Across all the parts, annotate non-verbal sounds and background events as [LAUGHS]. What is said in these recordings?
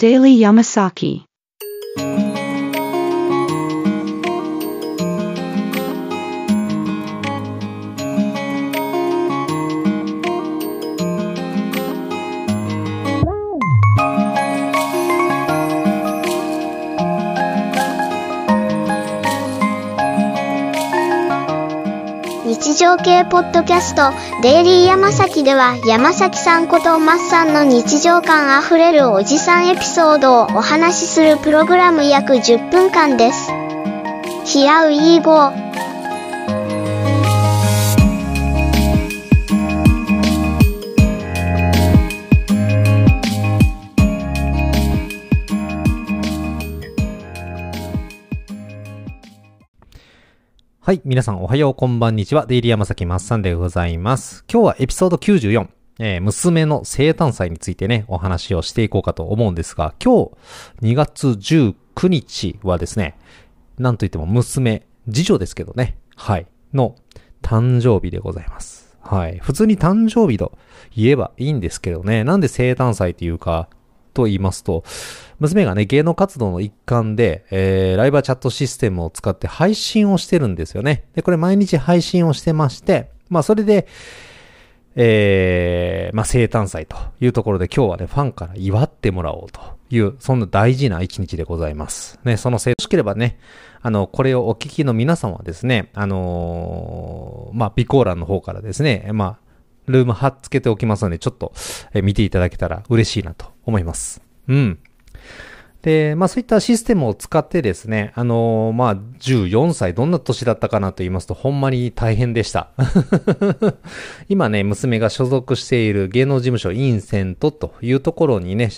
Daily Yamasaki. 日常系ポッドキャストデイリーヤマサキでは山崎さんことマッさんの日常感あふれるおじさんエピソードをお話しするプログラム約10分間です。ヒアウィーゴーはい。皆さんおはよう、こんばんにちは。デイリー山崎まっさんでございます。今日はエピソード94。えー娘の生誕祭についてね、お話をしていこうかと思うんですが、今日、2月19日はですね、なんといっても娘、次女ですけどね、はい、の誕生日でございます。はい。普通に誕生日と言えばいいんですけどね、なんで生誕祭っていうか、と言いますと、娘がね、芸能活動の一環で、えー、ライバーチャットシステムを使って配信をしてるんですよね。で、これ毎日配信をしてまして、まあそれで、えー、まあ生誕祭というところで今日はね、ファンから祝ってもらおうという、そんな大事な一日でございます。ね、そのせい、よしければね、あの、これをお聞きの皆さんはですね、あのーまあ、備考欄の方からですね、まあ、ルーム貼っつけておきますので、ちょっと、え見ていただけたら嬉しいなと思います。うん。で、まあそういったシステムを使ってですね、あのーまあ14歳、どんな年だったかなと言いますと、ほんまに大変でした。[LAUGHS] 今ね、娘が所属している芸能事務所インセントというところにね、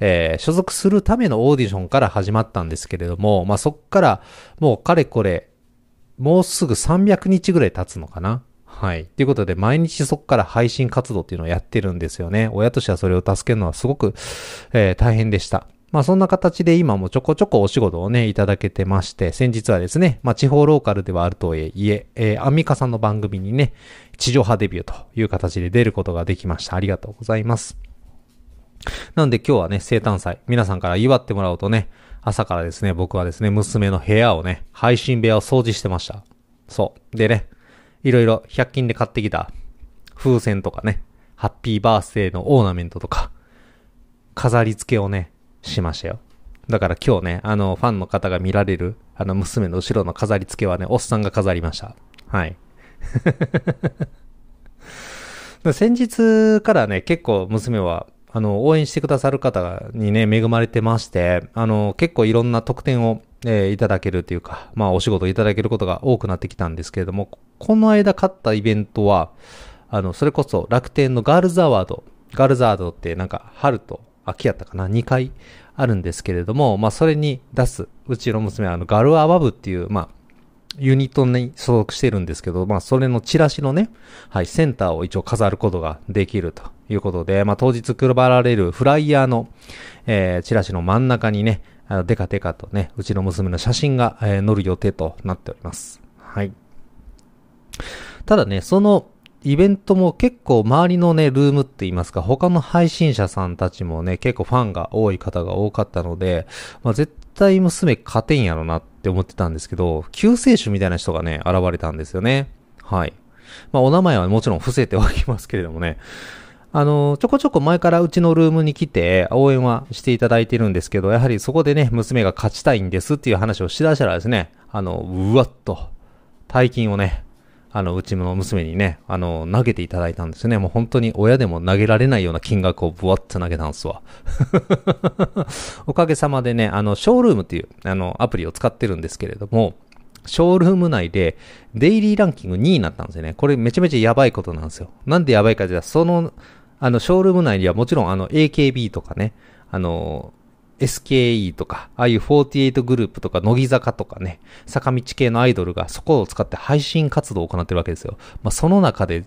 えー所属するためのオーディションから始まったんですけれども、まあそっからもうかれこれ、もうすぐ300日ぐらい経つのかなはい。ということで、毎日そこから配信活動っていうのをやってるんですよね。親としてはそれを助けるのはすごく、えー大変でした。まあそんな形で今もちょこちょこお仕事をね、いただけてまして、先日はですね、まあ地方ローカルではあるとはいえ、えーアンミカさんの番組にね、地上波デビューという形で出ることができました。ありがとうございます。なんで今日はね、生誕祭、皆さんから祝ってもらおうとね、朝からですね、僕はですね、娘の部屋をね、配信部屋を掃除してました。そう。でね、いろいろ100均で買ってきた風船とかね、ハッピーバースデーのオーナメントとか、飾り付けをね、しましたよ。だから今日ね、あの、ファンの方が見られる、あの、娘の後ろの飾り付けはね、おっさんが飾りました。はい。[LAUGHS] 先日からね、結構娘は、あの、応援してくださる方にね、恵まれてまして、あの、結構いろんな特典を、えーいただけるというか、まあ、お仕事いただけることが多くなってきたんですけれども、この間買ったイベントは、あの、それこそ楽天のガールズアワード、ガールズアワードってなんか春と秋やったかな ?2 回あるんですけれども、まあそれに出す、うちの娘はあのガルアワブっていう、まあ、ユニットに所属してるんですけど、まあそれのチラシのね、はい、センターを一応飾ることができるということで、まあ当日配られるフライヤーの、えー、チラシの真ん中にね、あのデカデカとね、うちの娘の写真が、えー載る予定となっております。はい。ただね、そのイベントも結構周りのね、ルームって言いますか、他の配信者さんたちもね、結構ファンが多い方が多かったので、まあ絶対娘勝てんやろなって思ってたんですけど、救世主みたいな人がね、現れたんですよね。はい。まあお名前はもちろん伏せておきますけれどもね、あの、ちょこちょこ前からうちのルームに来て応援はしていただいてるんですけど、やはりそこでね、娘が勝ちたいんですっていう話をしだしたらですね、あの、うわっと、大金をね、あの、うちの娘にね、あの、投げていただいたんですね。もう本当に親でも投げられないような金額をブワッと投げたんですわ。[LAUGHS] おかげさまでね、あの、ショールームっていう、あの、アプリを使ってるんですけれども、ショールーム内でデイリーランキング2位になったんですよね。これめちゃめちゃやばいことなんですよ。なんでやばいかじゃその、あの、ショールーム内にはもちろんあの、AKB とかね、あの、SKE とか、ああいう48グループとか、乃木坂とかね、坂道系のアイドルがそこを使って配信活動を行ってるわけですよ。まあ、その中で、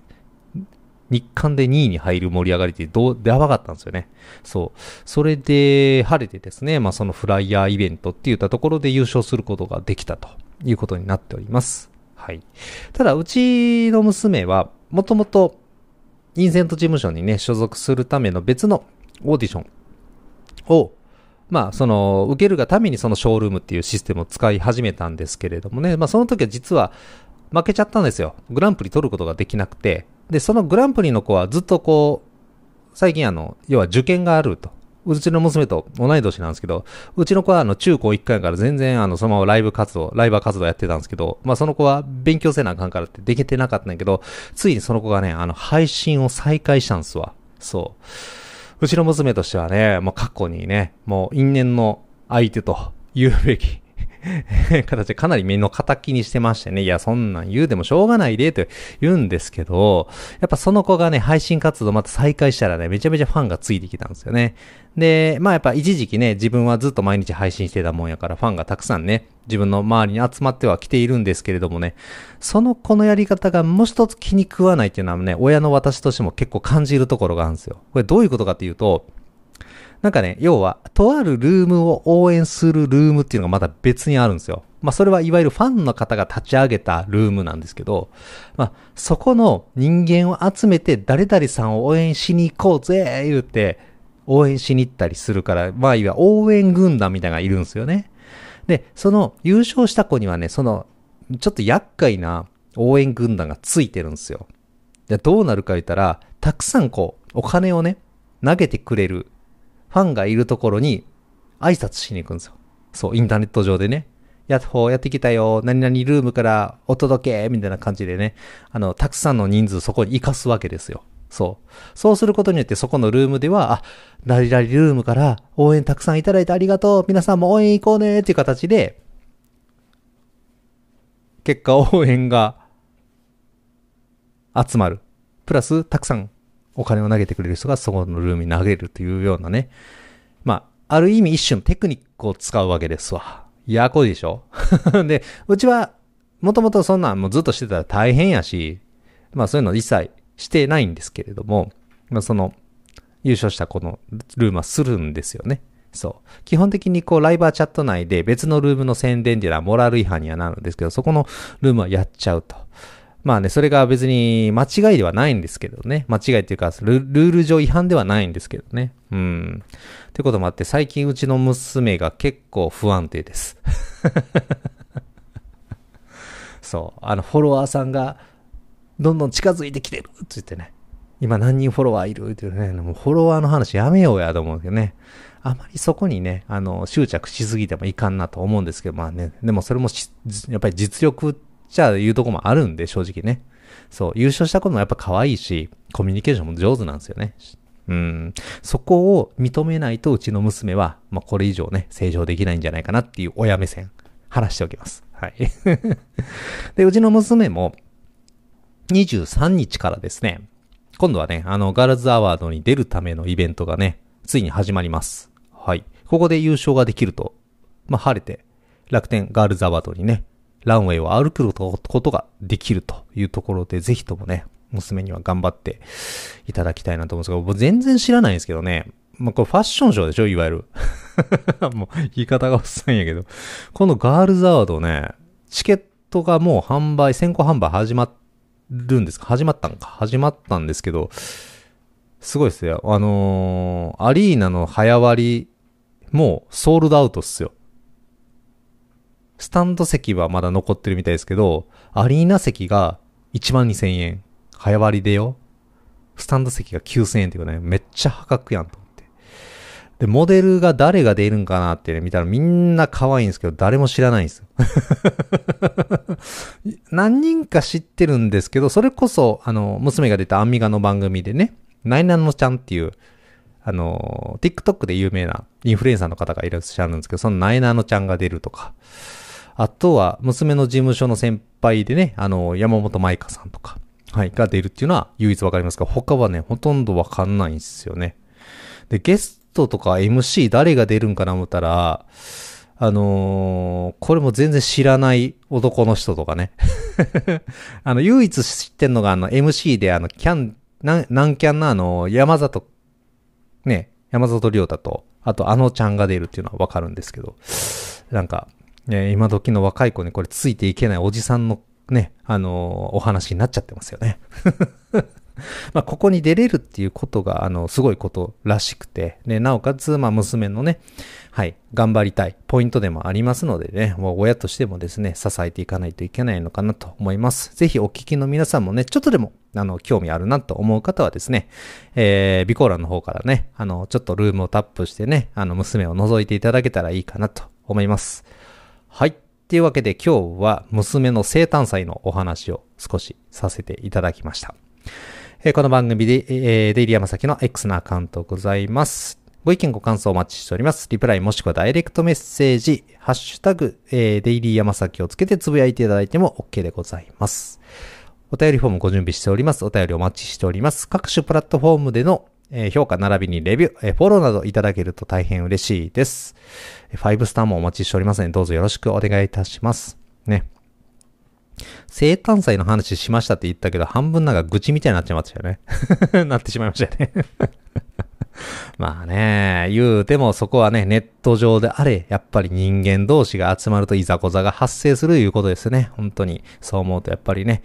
日韓で2位に入る盛り上がりってどう、やばかったんですよね。そう。それで、晴れてですね、まあ、そのフライヤーイベントって言ったところで優勝することができたということになっております。はい。ただ、うちの娘は、もともと、インセント事務所にね、所属するための別のオーディションを、まあ、その、受けるがためにそのショールームっていうシステムを使い始めたんですけれどもね、まあ、その時は実は負けちゃったんですよ。グランプリ取ることができなくて。で、そのグランプリの子はずっとこう、最近あの、要は受験があると。うちの娘と同い年なんですけど、うちの子はあの中高1回から全然あのそのままライブ活動、ライバー活動やってたんですけど、まあその子は勉強せなあかんからってできてなかったんやけど、ついにその子がね、あの配信を再開したんですわ。そう。うちの娘としてはね、もう過去にね、もう因縁の相手と言うべき [LAUGHS] 形でかなり目の敵にしてましてね、いや、そんなん言うでもしょうがないで、と言うんですけど、やっぱその子がね、配信活動また再開したらね、めちゃめちゃファンがついてきたんですよね。で、まあやっぱ一時期ね、自分はずっと毎日配信してたもんやから、ファンがたくさんね、自分の周りに集まっては来ているんですけれどもね、その子のやり方がもう一つ気に食わないっていうのはね、親の私としても結構感じるところがあるんですよ。これどういうことかっていうと、なんかね、要は、とあるルームを応援するルームっていうのがまた別にあるんですよ。まあ、それはいわゆるファンの方が立ち上げたルームなんですけど、まあ、そこの人間を集めて誰々さんを応援しに行こうぜ言って、応援しに行ったりするから、まあ、いわゆる応援軍団みたいなのがいるんですよね。で、その優勝した子にはね、その、ちょっと厄介な応援軍団がついてるんですよ。で、どうなるか言ったら、たくさんこう、お金をね、投げてくれるファンがいるところに挨拶しに行くんですよ。そう、インターネット上でね。やっほーやってきたよ。何々ルームからお届けみたいな感じでね。あの、たくさんの人数そこに行かすわけですよ。そう。そうすることによってそこのルームでは、あ、何々ルームから応援たくさんいただいてありがとう。皆さんも応援行こうねっていう形で、結果応援が集まる。プラス、たくさんお金を投げてくれる人がそこのルームに投げるというようなね。まあ、ある意味一種のテクニックを使うわけですわ。やこいでしょ？[LAUGHS] で、うちは、もともとそんなんもうずっとしてたら大変やし、まあそういうの一切してないんですけれども、まあその、優勝したこのルームはするんですよね。そう。基本的にこうライバーチャット内で別のルームの宣伝っていうのはモラル違反にはなるんですけど、そこのルームはやっちゃうと。まあね、それが別に間違いではないんですけどね。間違いっていうかル、ール上違反ではないんですけどね。うん。ってこともあって、最近うちの娘が結構不安定です。[LAUGHS] そう。あの、フォロワーさんが、どんどん近づいてきてるって言ってね。今何人フォロワーいるっていうね。もうフォロワーの話やめようやと思うんですけどね。あまりそこにね、あの、執着しすぎてもいかんなと思うんですけど、まあね。でもそれもやっぱり実力じゃあ言うとこもあるんで、正直ね。そう、優勝したこともやっぱ可愛いし、コミュニケーションも上手なんですよね。うん。そこを認めないとうちの娘は、まあ、これ以上ね、成長できないんじゃないかなっていう親目線、話しておきます。はい。[LAUGHS] で、うちの娘も、23日からですね、今度はね、あの、ガールズアワードに出るためのイベントがね、ついに始まります。はい。ここで優勝ができると、まあ、晴れて、楽天ガールズアワードにね、ランウェイを歩くことができるというところで、ぜひともね、娘には頑張っていただきたいなと思うんですが、僕全然知らないんですけどね。まあ、これファッションショーでしょ？いわゆる。[LAUGHS] もう言い方がおっさんやけど。このガールズアワードね、チケットがもう販売、先行販売始まるんですか？始まったんか？始まったんですけど、すごいですよ。あのー、アリーナの早割り、もうソールドアウトっすよ。スタンド席はまだ残ってるみたいですけど、アリーナ席が1万2000円。早割りでよ。スタンド席が9000円っていうね、めっちゃ破格やんと思って。で、モデルが誰が出るんかなってね、見たらみんな可愛いんですけど、誰も知らないんですよ。[LAUGHS] 何人か知ってるんですけど、それこそ、あの、娘が出たアンミガの番組でね、ナイナノちゃんっていう、あの、TikTok で有名なインフルエンサーの方がいらっしゃるんですけど、そのナイナノちゃんが出るとか、あとは、娘の事務所の先輩でね、あの、山本舞香さんとか、はい、が出るっていうのは唯一わかりますが、他はね、ほとんどわかんないんですよね。で、ゲストとか MC 誰が出るんかな思ったら、あのー、これも全然知らない男の人とかね。[LAUGHS] あの、唯一知ってんのが、あの、MC で、あの、キャン、な、なんキャンのあの、山里、ね、山里亮太と、あと、あのちゃんが出るっていうのはわかるんですけど、なんか、え今時の若い子にこれついていけないおじさんのね、あのー、お話になっちゃってますよね。[LAUGHS] まあ、ここに出れるっていうことが、あの、すごいことらしくて、で、なおかつ、まあ、娘のね、はい、頑張りたいポイントでもありますのでね、もう親としてもですね、支えていかないといけないのかなと思います。ぜひお聞きの皆さんもね、ちょっとでも、あの、興味あるなと思う方はですね、えー、ビコーラの方からね、あの、ちょっとルームをタップしてね、あの、娘を覗いていただけたらいいかなと思います。はい。というわけで今日は娘の生誕祭のお話を少しさせていただきました。えー、この番組で、えー、デイリーヤマサキの X のアカウントございます。ご意見ご感想お待ちしております。リプライもしくはダイレクトメッセージ、ハッシュタグ、えー、デイリーヤマサキをつけてつぶやいていただいても OK でございます。お便りフォームご準備しております。お便りお待ちしております。各種プラットフォームでのえ評価並びにレビュー、えフォローなどいただけると大変嬉しいです。5スターもお待ちしておりますので、どうぞよろしくお願いいたします。ね。生誕祭の話しましたって言ったけど、半分なんか愚痴みたいになっちゃいましたよね。[LAUGHS] なってしまいましたよね [LAUGHS] まあね、言うてもそこはね、ネット上であれ、やっぱり人間同士が集まるといざこざが発生するいうことですね。本当に。そう思うとやっぱりね、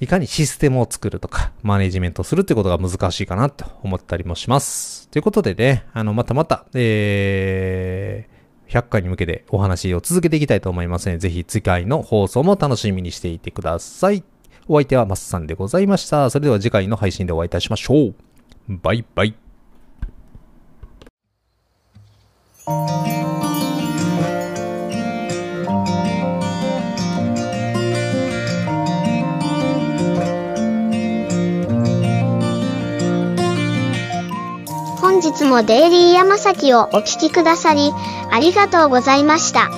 いかにシステムを作るとか、マネジメントするってことが難しいかなと思ったりもします。ということでね、あの、またまた、えー、100回に向けてお話を続けていきたいと思いますので、ぜひ次回の放送も楽しみにしていてください。お相手はマッサンでございました。それでは次回の配信でお会いいたしましょう。バイバイ。もデイリー山崎をお聴きくださり、ありがとうございました。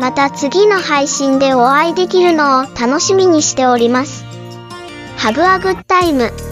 また次の配信でお会いできるのを楽しみにしております。Have a good time!